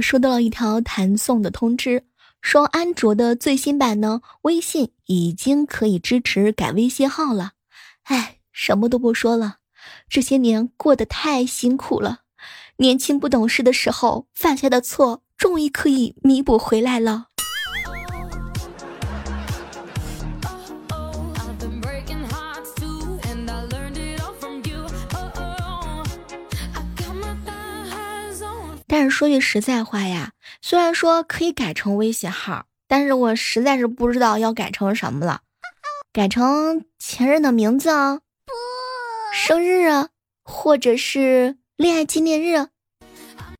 收到了一条弹送的通知，说安卓的最新版呢，微信已经可以支持改微信号了。哎，什么都不说了，这些年过得太辛苦了，年轻不懂事的时候犯下的错，终于可以弥补回来了。但是说句实在话呀，虽然说可以改成微信号，但是我实在是不知道要改成什么了，改成前任的名字啊，生日啊，或者是恋爱纪念日，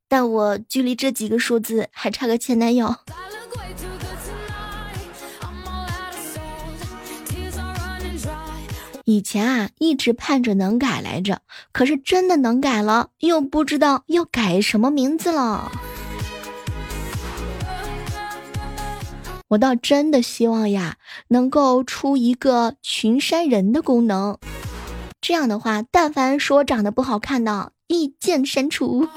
但我距离这几个数字还差个前男友。以前啊，一直盼着能改来着，可是真的能改了，又不知道要改什么名字了。我倒真的希望呀，能够出一个群删人的功能，这样的话，但凡说长得不好看的，一键删除。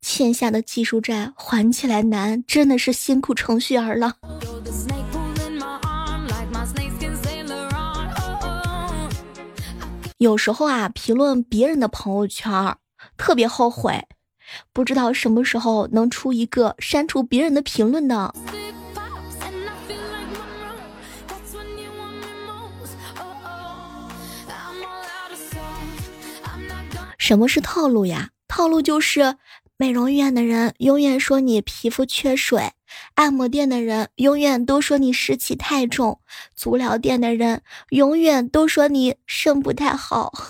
欠下的技术债还起来难，真的是辛苦程序员了。有时候啊，评论别人的朋友圈，特别后悔，不知道什么时候能出一个删除别人的评论的。什么是套路呀？套路就是。美容院的人永远说你皮肤缺水，按摩店的人永远都说你湿气太重，足疗店的人永远都说你肾不太好。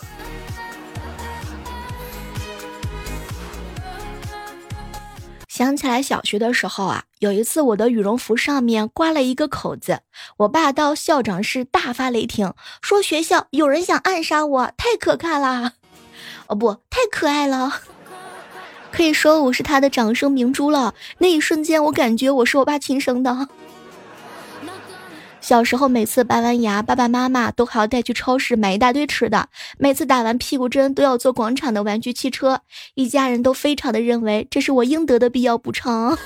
想起来小学的时候啊，有一次我的羽绒服上面刮了一个口子，我爸到校长室大发雷霆，说学校有人想暗杀我，太可怕了，哦不，太可爱了。可以说我是他的掌声明珠了。那一瞬间，我感觉我是我爸亲生的。小时候，每次拔完牙，爸爸妈妈都还要带去超市买一大堆吃的。每次打完屁股针，都要坐广场的玩具汽车。一家人都非常的认为这是我应得的必要补偿。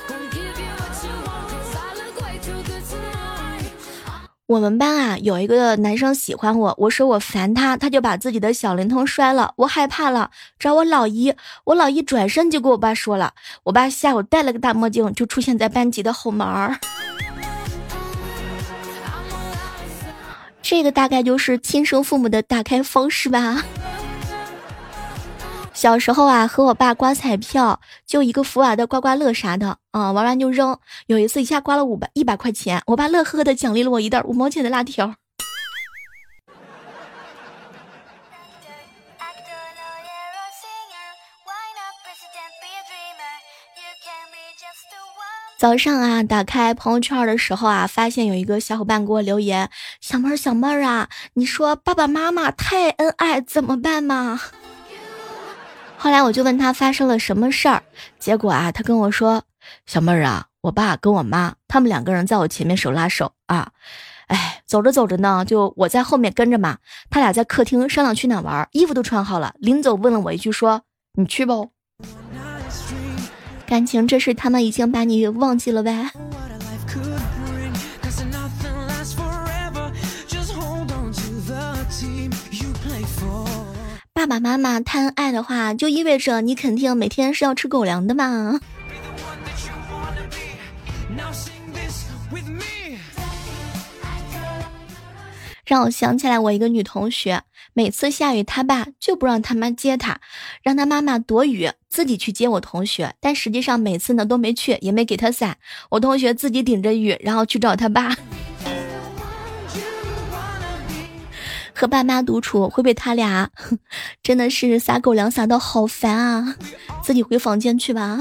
我们班啊，有一个男生喜欢我，我说我烦他，他就把自己的小灵通摔了，我害怕了，找我老姨，我老姨转身就跟我爸说了，我爸下午戴了个大墨镜，就出现在班级的后门儿。这个大概就是亲生父母的打开方式吧。小时候啊，和我爸刮彩票，就一个福娃的刮刮乐啥的啊，玩完就扔。有一次一下刮了五百一百块钱，我爸乐呵呵的奖励了我一袋五毛钱的辣条。早上啊，打开朋友圈的时候啊，发现有一个小伙伴给我留言：“小妹儿，小妹儿啊，你说爸爸妈妈太恩爱怎么办嘛？” 后来我就问他发生了什么事儿，结果啊，他跟我说：“小妹儿啊，我爸跟我妈他们两个人在我前面手拉手啊，哎，走着走着呢，就我在后面跟着嘛。他俩在客厅商量去哪玩，衣服都穿好了，临走问了我一句，说你去不？感情这是他们已经把你忘记了呗。”爸爸妈妈贪爱的话，就意味着你肯定每天是要吃狗粮的嘛。让我想起来，我一个女同学，每次下雨，她爸就不让她妈接她，让她妈妈躲雨，自己去接我同学。但实际上每次呢都没去，也没给她伞。我同学自己顶着雨，然后去找她爸。和爸妈独处会被他俩，真的是撒狗粮撒到好烦啊！自己回房间去吧。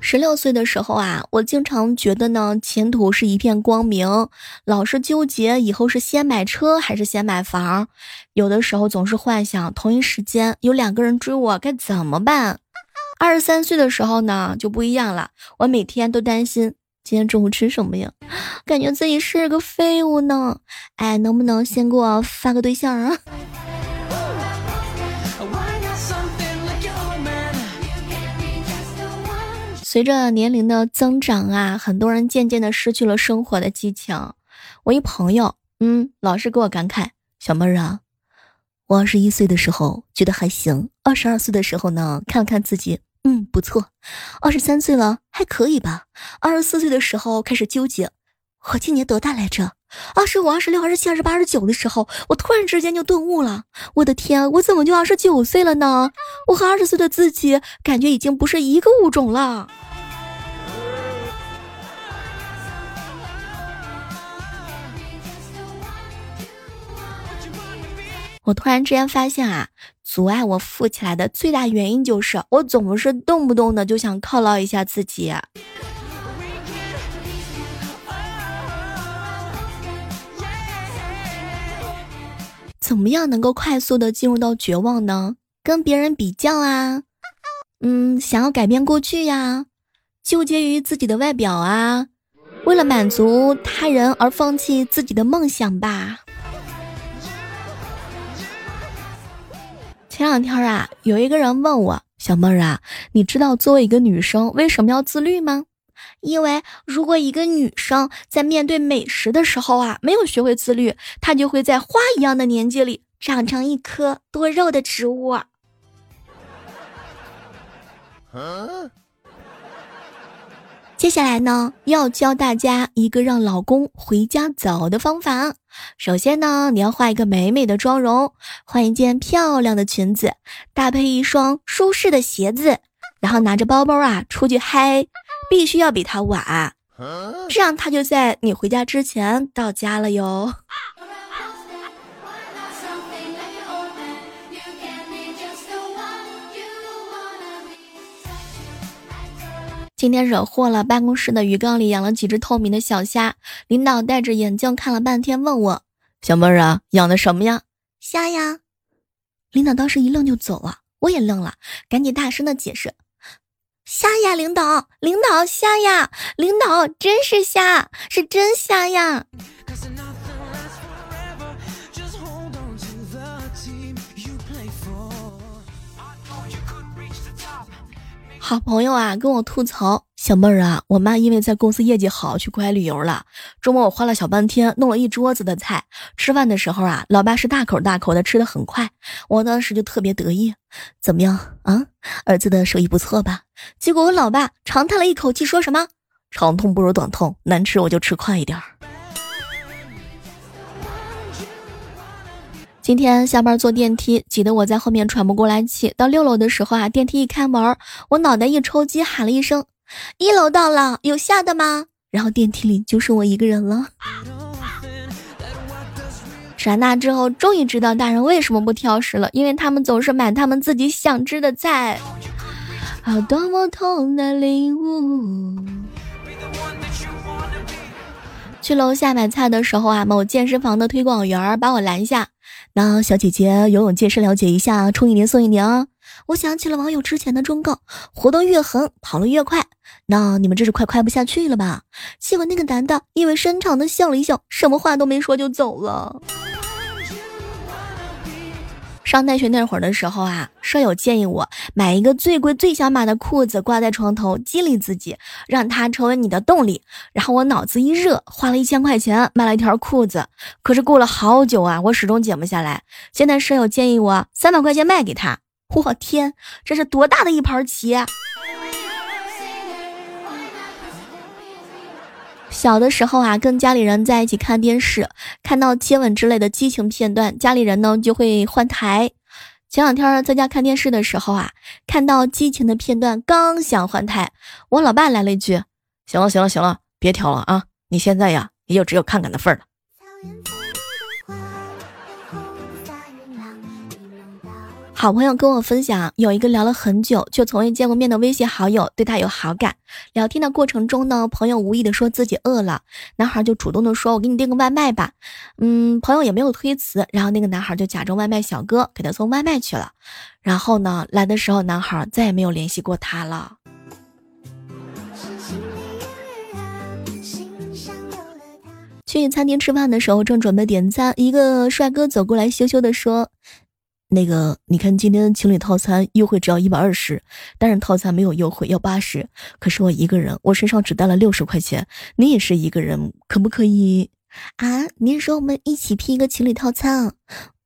十六岁的时候啊，我经常觉得呢，前途是一片光明，老是纠结以后是先买车还是先买房，有的时候总是幻想同一时间有两个人追我该怎么办。二十三岁的时候呢，就不一样了。我每天都担心今天中午吃什么呀？感觉自己是个废物呢。哎，能不能先给我发个对象啊？随着年龄的增长啊，很多人渐渐的失去了生活的激情。我一朋友，嗯，老是给我感慨：“小妹儿啊，我二十一岁的时候觉得还行，二十二岁的时候呢，看了看自己。”嗯，不错，二十三岁了，还可以吧。二十四岁的时候开始纠结，我今年多大来着？二十五、二十六、二十七、二十八、二十九的时候，我突然之间就顿悟了。我的天，我怎么就二十九岁了呢？我和二十岁的自己感觉已经不是一个物种了。我突然之间发现啊。阻碍我富起来的最大原因就是我总是动不动的就想犒劳一下自己。怎么样能够快速的进入到绝望呢？跟别人比较啊，嗯，想要改变过去呀，纠结于自己的外表啊，为了满足他人而放弃自己的梦想吧。前两天啊，有一个人问我：“小妹儿啊，你知道作为一个女生为什么要自律吗？因为如果一个女生在面对美食的时候啊，没有学会自律，她就会在花一样的年纪里长成一棵多肉的植物。”接下来呢，要教大家一个让老公回家早的方法。首先呢，你要画一个美美的妆容，换一件漂亮的裙子，搭配一双舒适的鞋子，然后拿着包包啊出去嗨，必须要比他晚，这样他就在你回家之前到家了哟。今天惹祸了，办公室的鱼缸里养了几只透明的小虾。领导戴着眼镜看了半天，问我：“小妹儿啊，养的什么呀？”“虾呀。”领导当时一愣就走了，我也愣了，赶紧大声的解释：“虾呀，领导，领导虾呀，领导真是虾，是真虾呀。”好朋友啊，跟我吐槽，小妹儿啊，我妈因为在公司业绩好，去国外旅游了。周末我花了小半天，弄了一桌子的菜。吃饭的时候啊，老爸是大口大口的吃的很快，我当时就特别得意。怎么样啊，儿子的手艺不错吧？结果我老爸长叹了一口气，说什么：“长痛不如短痛，难吃我就吃快一点儿。”今天下班坐电梯，挤得我在后面喘不过来气。到六楼的时候啊，电梯一开门，我脑袋一抽筋，喊了一声：“一楼到了，有下的吗？”然后电梯里就剩我一个人了。长大之后，终于知道大人为什么不挑食了，因为他们总是买他们自己想吃的菜。啊，多么痛的领悟！去楼下买菜的时候啊，某健身房的推广员把我拦下。那小姐姐游泳健身了解一下，充一年送一年啊！我想起了网友之前的忠告，活动越狠，跑得越快。那你们这是快快不下去了吧？结果那个男的意味深长的笑了一笑，什么话都没说就走了。上大学那会儿的时候啊，舍友建议我买一个最贵最小码的裤子挂在床头，激励自己，让它成为你的动力。然后我脑子一热，花了一千块钱买了一条裤子。可是过了好久啊，我始终减不下来。现在舍友建议我三百块钱卖给他，我天，这是多大的一盘棋！小的时候啊，跟家里人在一起看电视，看到接吻之类的激情片段，家里人呢就会换台。前两天在家看电视的时候啊，看到激情的片段，刚想换台，我老爸来了一句：“行了行了行了，别调了啊，你现在呀，也就只有看看的份儿了。”好朋友跟我分享，有一个聊了很久却从未见过面的微信好友对他有好感。聊天的过程中呢，朋友无意的说自己饿了，男孩就主动的说：“我给你订个外卖吧。”嗯，朋友也没有推辞，然后那个男孩就假装外卖小哥给他送外卖去了。然后呢，来的时候男孩再也没有联系过他了。去餐厅吃饭的时候，正准备点餐，一个帅哥走过来，羞羞的说：“那个，你看今天情侣套餐优惠只要一百二十，单人套餐没有优惠，要八十。可是我一个人，我身上只带了六十块钱。你也是一个人，可不可以？啊？您说我们一起拼一个情侣套餐？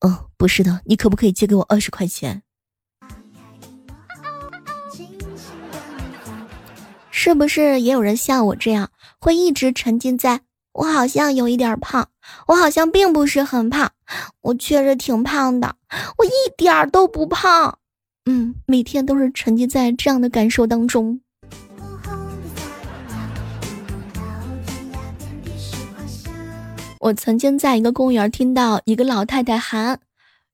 哦，不是的，你可不可以借给我二十块钱？是不是也有人像我这样，会一直沉浸在？”我好像有一点胖，我好像并不是很胖，我确实挺胖的，我一点儿都不胖。嗯，每天都是沉浸在这样的感受当中。我曾经在一个公园听到一个老太太喊：“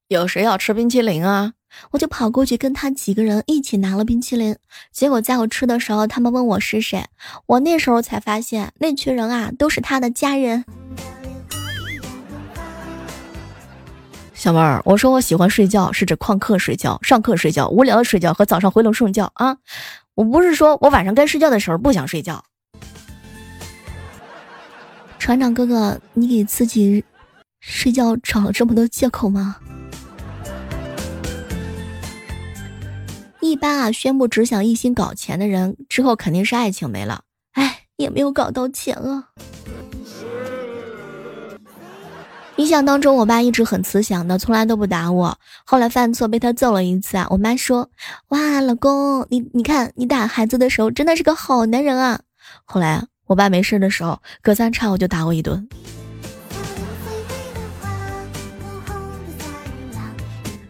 有谁要吃冰淇淋啊？”我就跑过去跟他几个人一起拿了冰淇淋，结果在我吃的时候，他们问我是谁，我那时候才发现那群人啊都是他的家人。小妹儿，我说我喜欢睡觉是指旷课睡觉、上课睡觉、无聊的睡觉和早上回笼睡觉啊，我不是说我晚上该睡觉的时候不想睡觉。船长哥哥，你给自己睡觉找了这么多借口吗？一般啊，宣布只想一心搞钱的人，之后肯定是爱情没了，哎，也没有搞到钱啊。印象当中，我爸一直很慈祥的，从来都不打我。后来犯错被他揍了一次啊，我妈说：“哇，老公，你你看你打孩子的时候真的是个好男人啊。”后来我爸没事的时候，隔三差五就打我一顿。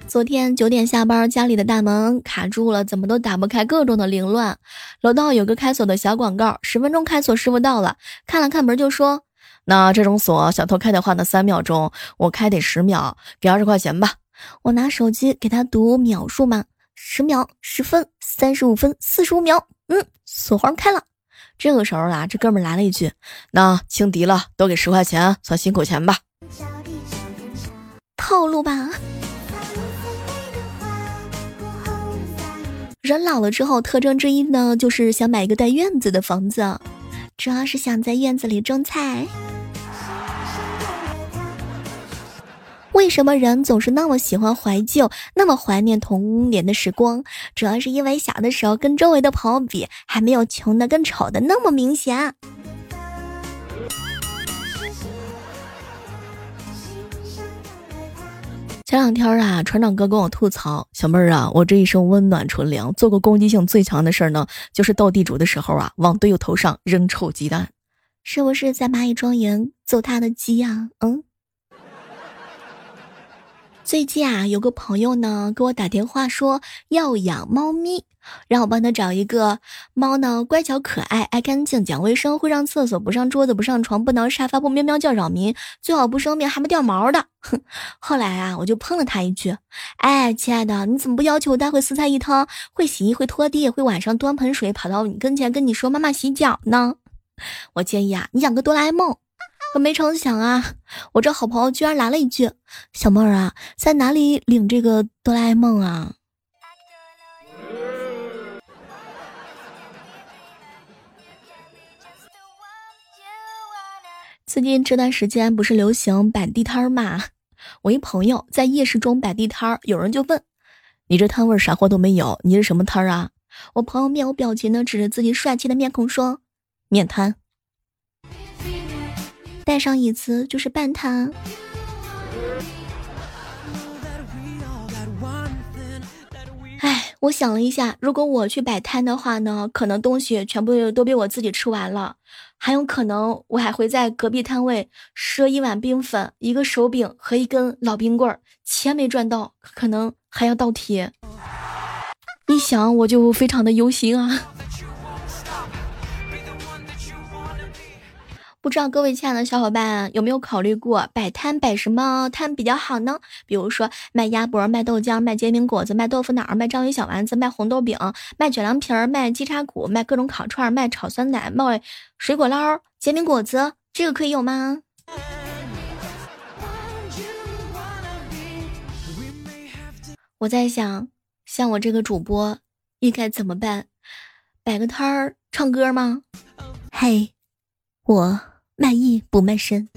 昨天九点下班，家里的大门卡住了，怎么都打不开，各种的凌乱。楼道有个开锁的小广告，十分钟开锁师傅到了，看了看门就说：“那这种锁小偷开的话呢，三秒钟，我开得十秒，给二十块钱吧。”我拿手机给他读秒数嘛，十秒、十分、三十五分、四十五秒，嗯，锁环开了。这个时候啊，这哥们来了一句：“那轻敌了，多给十块钱，算辛苦钱吧。”套路吧。人老了之后，特征之一呢，就是想买一个带院子的房子，主要是想在院子里种菜。为什么人总是那么喜欢怀旧，那么怀念童年的时光？主要是因为小的时候跟周围的朋友比，还没有穷的跟丑的那么明显。前两天啊，船长哥跟我吐槽：“小妹儿啊，我这一生温暖纯良，做过攻击性最强的事儿呢，就是斗地主的时候啊，往队友头上扔臭鸡蛋，是不是在蚂蚁庄园揍他的鸡呀？”嗯。最近啊，有个朋友呢给我打电话说要养猫咪，让我帮他找一个猫呢，乖巧可爱，爱干净，讲卫生，会上厕所，不上桌子，不上床，不挠沙发，不喵喵叫扰民，最好不生病，还不掉毛的。哼，后来啊，我就喷了他一句：“哎，亲爱的，你怎么不要求我待会四菜一汤，会洗衣，会拖地，会晚上端盆水跑到你跟前跟你说妈妈洗脚呢？” 我建议啊，你养个哆啦 A 梦。可没成想啊，我这好朋友居然来了一句：“小妹儿啊，在哪里领这个哆啦 A 梦啊？”最近这段时间不是流行摆地摊儿吗？我一朋友在夜市中摆地摊儿，有人就问：“你这摊位啥货都没有，你是什么摊儿啊？”我朋友面无表情的指着自己帅气的面孔说：“面摊。”带上椅子就是半摊。哎，我想了一下，如果我去摆摊的话呢，可能东西全部都被我自己吃完了，还有可能我还会在隔壁摊位赊一碗冰粉、一个手柄和一根老冰棍儿，钱没赚到，可能还要倒贴。一想我就非常的忧心啊。不知道各位亲爱的小伙伴有没有考虑过摆摊摆什么摊比较好呢？比如说卖鸭脖、卖豆浆、卖煎饼果子、卖豆腐脑、卖章鱼小丸子、卖红豆饼、卖卷凉皮儿、卖鸡叉骨、卖各种烤串、卖炒酸奶、卖水果捞、煎饼果子，这个可以有吗？我在想，像我这个主播应该怎么办？摆个摊儿唱歌吗？嘿，我。卖艺不卖身。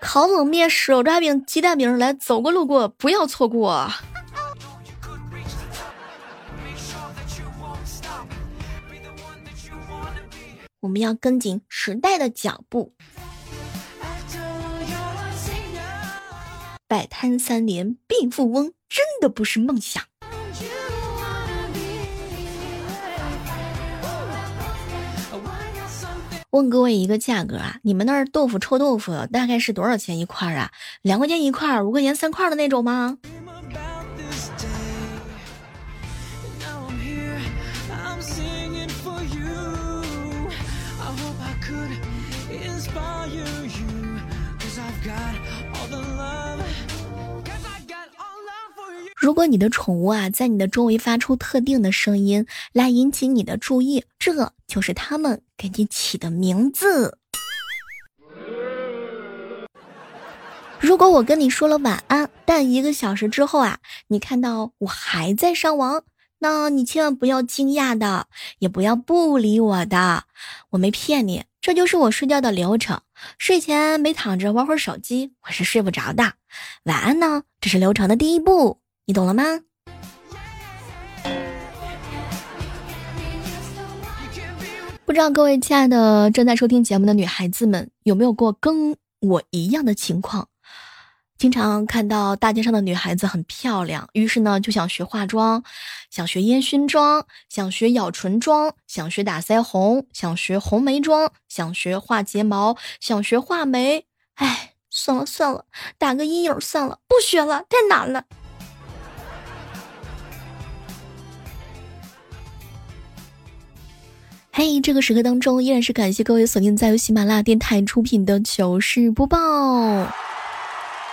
烤冷面、手抓饼、鸡蛋饼，来走过路过不要错过。我们要跟紧时代的脚步。摆摊三连变富翁，真的不是梦想。问各位一个价格啊，你们那儿豆腐臭豆腐大概是多少钱一块啊？两块钱一块，五块钱三块的那种吗？如果你的宠物啊在你的周围发出特定的声音来引起你的注意，这就是他们给你起的名字。如果我跟你说了晚安，但一个小时之后啊，你看到我还在上网，那你千万不要惊讶的，也不要不理我的，我没骗你，这就是我睡觉的流程。睡前没躺着玩会儿手机，我是睡不着的。晚安呢，这是流程的第一步。你懂了吗？不知道各位亲爱的正在收听节目的女孩子们，有没有过跟我一样的情况？经常看到大街上的女孩子很漂亮，于是呢就想学化妆，想学烟熏妆，想学咬唇妆，想学打腮红，想学红眉妆，想学画睫毛，想学画眉。哎，算了算了，打个阴影算了，不学了，太难了。嘿，这个时刻当中，依然是感谢各位锁定在由喜马拉雅电台出品的糗事播报。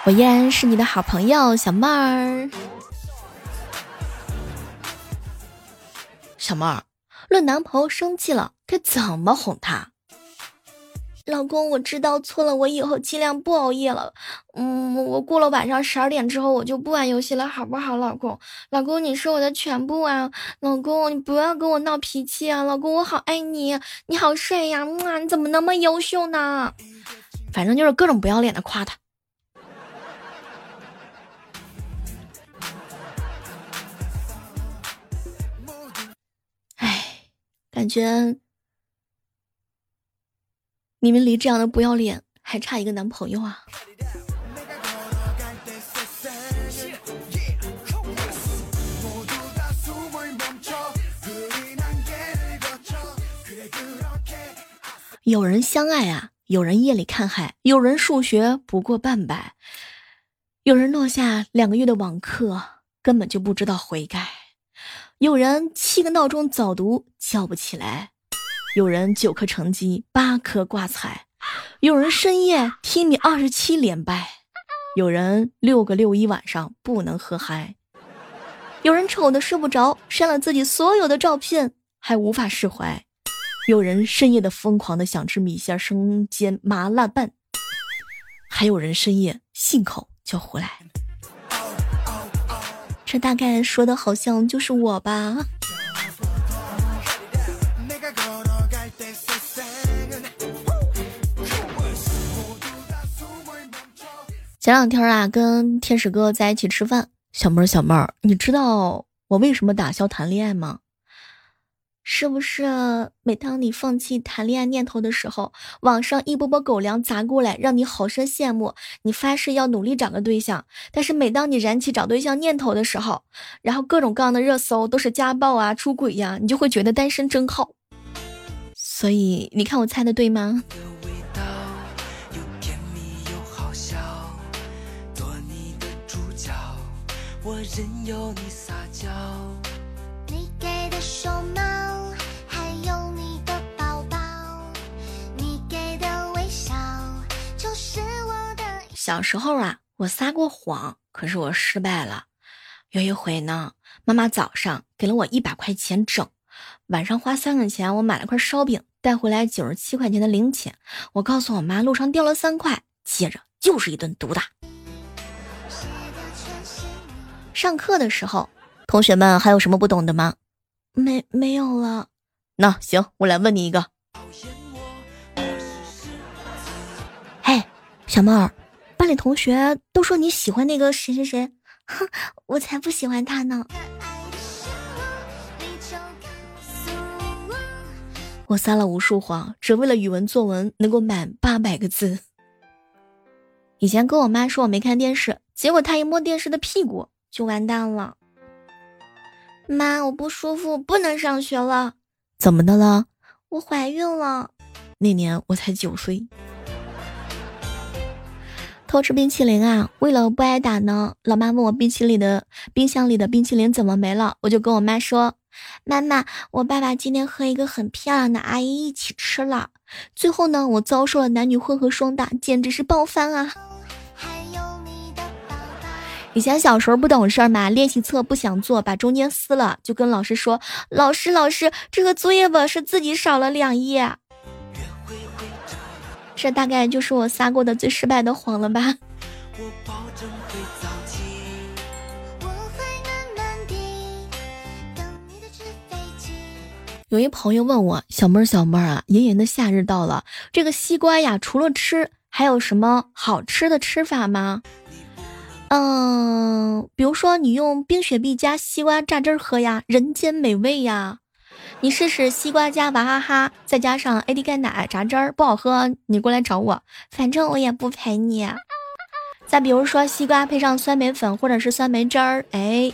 我依然是你的好朋友小妹儿。小妹儿，论男朋友生气了，该怎么哄他？老公，我知道错了，我以后尽量不熬夜了。嗯，我过了晚上十二点之后，我就不玩游戏了，好不好？老公，老公，你是我的全部啊！老公，你不要跟我闹脾气啊！老公，我好爱你，你好帅呀！哇，你怎么那么优秀呢？反正就是各种不要脸的夸他。哎，感觉。你们离这样的不要脸还差一个男朋友啊！有人相爱啊，有人夜里看海，有人数学不过半百，有人落下两个月的网课根本就不知道悔改，有人七个闹钟早读叫不起来。有人九科成绩八科挂彩，有人深夜听你二十七连败，有人六个六一晚上不能喝嗨，有人丑的睡不着，删了自己所有的照片还无法释怀，有人深夜的疯狂的想吃米线生煎麻辣拌，还有人深夜信口就胡来。这大概说的好像就是我吧。前两天啊，跟天使哥在一起吃饭，小妹儿小妹儿，你知道我为什么打消谈恋爱吗？是不是每当你放弃谈恋爱念头的时候，网上一波波狗粮砸过来，让你好生羡慕，你发誓要努力找个对象。但是每当你燃起找对象念头的时候，然后各种各样的热搜都是家暴啊、出轨呀，你就会觉得单身真好。所以你看我猜的对吗？任由你撒娇。你给的熊猫，还有你的抱抱，你给的微笑，就是我的。小时候啊，我撒过谎，可是我失败了。有一回呢，妈妈早上给了我一百块钱整，晚上花三块钱，我买了块烧饼，带回来九十七块钱的零钱。我告诉我妈，路上掉了三块，接着就是一顿毒打。上课的时候。同学们还有什么不懂的吗？没没有了那行我来问你一个。嘿小猫儿班里同学都说你喜欢那个谁谁谁。哼我才不喜欢他呢。我撒了无数谎只为了语文作文能够满八百个字。以前跟我妈说我没看电视结果她一摸电视的屁股就完蛋了。妈，我不舒服，不能上学了。怎么的了？我怀孕了。那年我才九岁。偷吃冰淇淋啊！为了不挨打呢，老妈问我冰淇淋的冰箱里的冰淇淋怎么没了，我就跟我妈说：“妈妈，我爸爸今天和一个很漂亮的阿姨一起吃了。”最后呢，我遭受了男女混合双打，简直是爆翻啊！以前小时候不懂事儿嘛，练习册不想做，把中间撕了，就跟老师说：“老师，老师，这个作业本是自己少了两页。”这大概就是我撒过的最失败的谎了吧。有一朋友问我：“小妹儿，小妹儿啊，炎炎的夏日到了，这个西瓜呀，除了吃，还有什么好吃的吃法吗？”嗯，比如说你用冰雪碧加西瓜榨汁喝呀，人间美味呀。你试试西瓜加娃哈哈，再加上 AD 钙奶榨汁儿，不好喝你过来找我，反正我也不陪你。再比如说西瓜配上酸梅粉或者是酸梅汁儿，哎，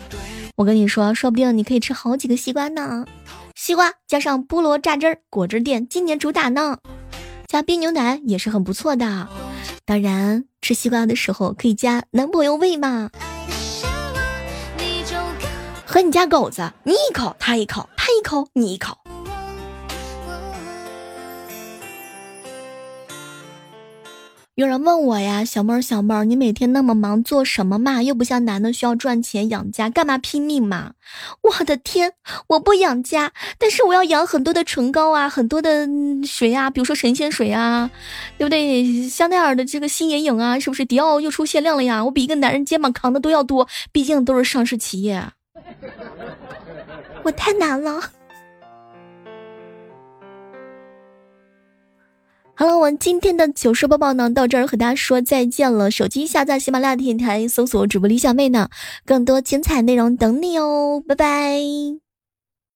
我跟你说，说不定你可以吃好几个西瓜呢。西瓜加上菠萝榨汁儿，果汁店今年主打呢，加冰牛奶也是很不错的。当然，吃西瓜的时候可以加男朋友味嘛。和你家狗子，你一口他一口，他一口你一口。有人问我呀，小妹儿小妹儿，你每天那么忙做什么嘛？又不像男的需要赚钱养家，干嘛拼命嘛？我的天，我不养家，但是我要养很多的唇膏啊，很多的水啊，比如说神仙水啊，对不对？香奈儿的这个新眼影啊，是不是？迪奥又出限量了呀？我比一个男人肩膀扛的都要多，毕竟都是上市企业。我太难了。好了，我们今天的糗事播报呢，到这儿和大家说再见了。手机下载喜马拉雅电台，搜索主播李小妹呢，更多精彩内容等你哦，拜拜。